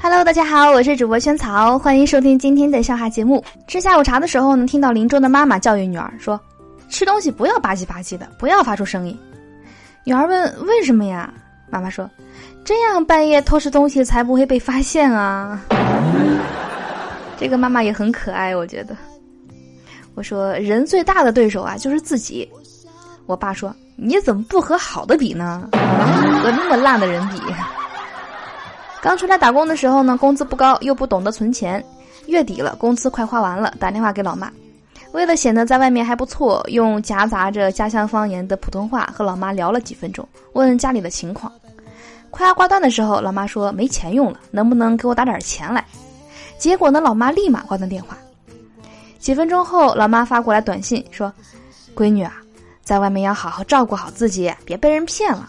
Hello，大家好，我是主播萱草，欢迎收听今天的笑话节目。吃下午茶的时候呢，听到邻桌的妈妈教育女儿说：“吃东西不要吧唧吧唧的，不要发出声音。”女儿问：“为什么呀？”妈妈说：“这样半夜偷吃东西才不会被发现啊。”这个妈妈也很可爱，我觉得。我说：“人最大的对手啊，就是自己。”我爸说：“你怎么不和好的比呢？和那么烂的人比？”刚出来打工的时候呢，工资不高，又不懂得存钱，月底了，工资快花完了，打电话给老妈，为了显得在外面还不错，用夹杂着家乡方言的普通话和老妈聊了几分钟，问家里的情况。快要挂断的时候，老妈说没钱用了，能不能给我打点钱来？结果呢，老妈立马挂断电话。几分钟后，老妈发过来短信说：“闺女啊，在外面要好好照顾好自己，别被人骗了。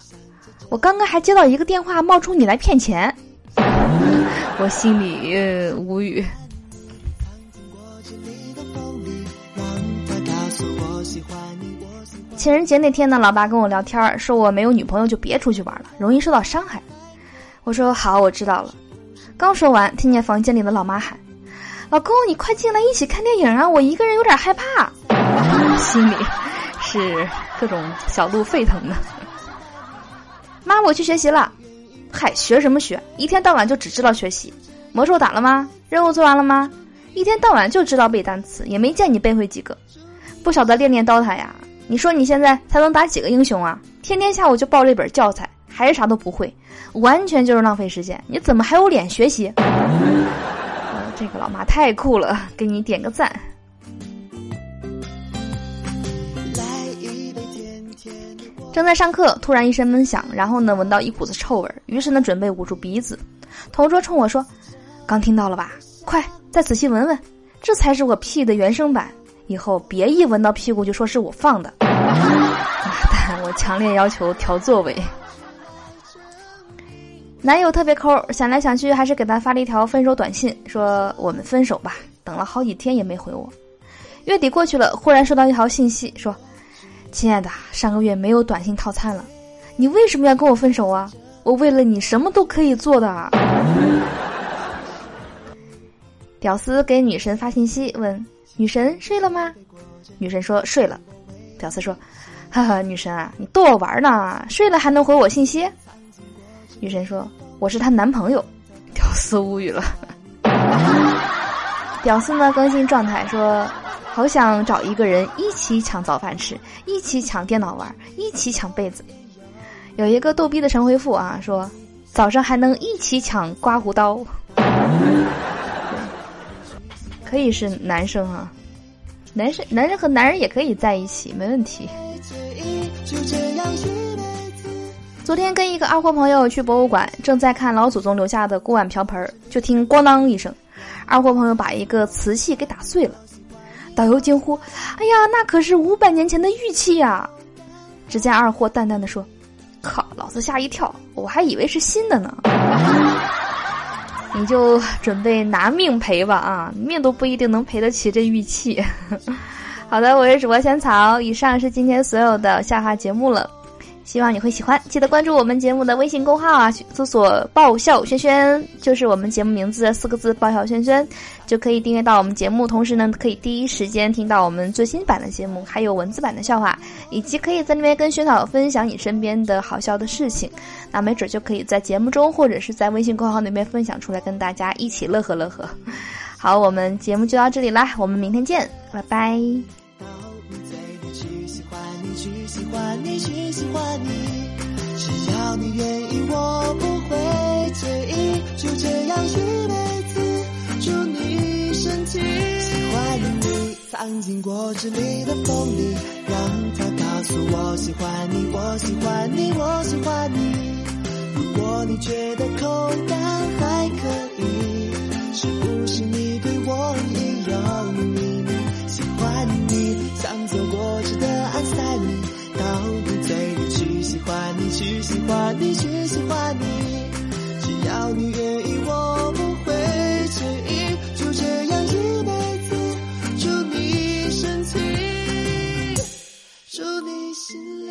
我刚刚还接到一个电话，冒充你来骗钱。”我心里无语。情人节那天呢，老爸跟我聊天说我没有女朋友就别出去玩了，容易受到伤害。我说好，我知道了。刚说完，听见房间里的老妈喊：“老公，你快进来一起看电影啊！我一个人有点害怕。”心里是各种小鹿沸腾的。妈，我去学习了。嗨，学什么学？一天到晚就只知道学习。魔兽打了吗？任务做完了吗？一天到晚就知道背单词，也没见你背会几个。不晓得练练刀塔呀？你说你现在才能打几个英雄啊？天天下午就抱这本教材，还是啥都不会，完全就是浪费时间。你怎么还有脸学习？这个老妈太酷了，给你点个赞。正在上课，突然一声闷响，然后呢，闻到一股子臭味于是呢，准备捂住鼻子。同桌冲我说：“刚听到了吧？快再仔细闻闻，这才是我屁的原声版。以后别一闻到屁股就说是我放的。”妈蛋！我强烈要求调座位。男友特别抠，想来想去还是给他发了一条分手短信，说我们分手吧。等了好几天也没回我。月底过去了，忽然收到一条信息说。亲爱的，上个月没有短信套餐了，你为什么要跟我分手啊？我为了你什么都可以做的啊。屌丝给女神发信息问：“女神睡了吗？”女神说：“睡了。”屌丝说：“哈哈，女神啊，你逗我玩呢？睡了还能回我信息？”女神说：“我是她男朋友。”屌丝无语了。屌丝呢更新状态说。好想找一个人一起抢早饭吃，一起抢电脑玩，一起抢被子。有一个逗逼的神回复啊，说早上还能一起抢刮胡刀，可以是男生啊，男生男人和男人也可以在一起，没问题。昨天跟一个二货朋友去博物馆，正在看老祖宗留下的锅碗瓢盆，就听咣当一声，二货朋友把一个瓷器给打碎了。导游惊呼：“哎呀，那可是五百年前的玉器呀！”只见二货淡淡的说：“靠，老子吓一跳，我还以为是新的呢。” 你就准备拿命赔吧啊，命都不一定能赔得起这玉器。好的，我是主播仙草，以上是今天所有的笑话节目了。希望你会喜欢，记得关注我们节目的微信公号啊，搜索“爆笑轩轩”，就是我们节目名字的四个字“爆笑轩轩”，就可以订阅到我们节目。同时呢，可以第一时间听到我们最新版的节目，还有文字版的笑话，以及可以在那边跟轩草分享你身边的好笑的事情。那没准就可以在节目中，或者是在微信公号那边分享出来，跟大家一起乐呵乐呵。好，我们节目就到这里啦，我们明天见，拜拜。去喜欢你，只要你愿意，我不会介意，就这样一辈子，祝你生气。喜欢你，藏进果汁里的风里，让它告诉我喜欢你，我喜欢你，我喜欢你。如果你觉得口感喜欢你，只喜欢你，只要你愿意，我不会迟疑，就这样一辈子。祝你生气，祝你心。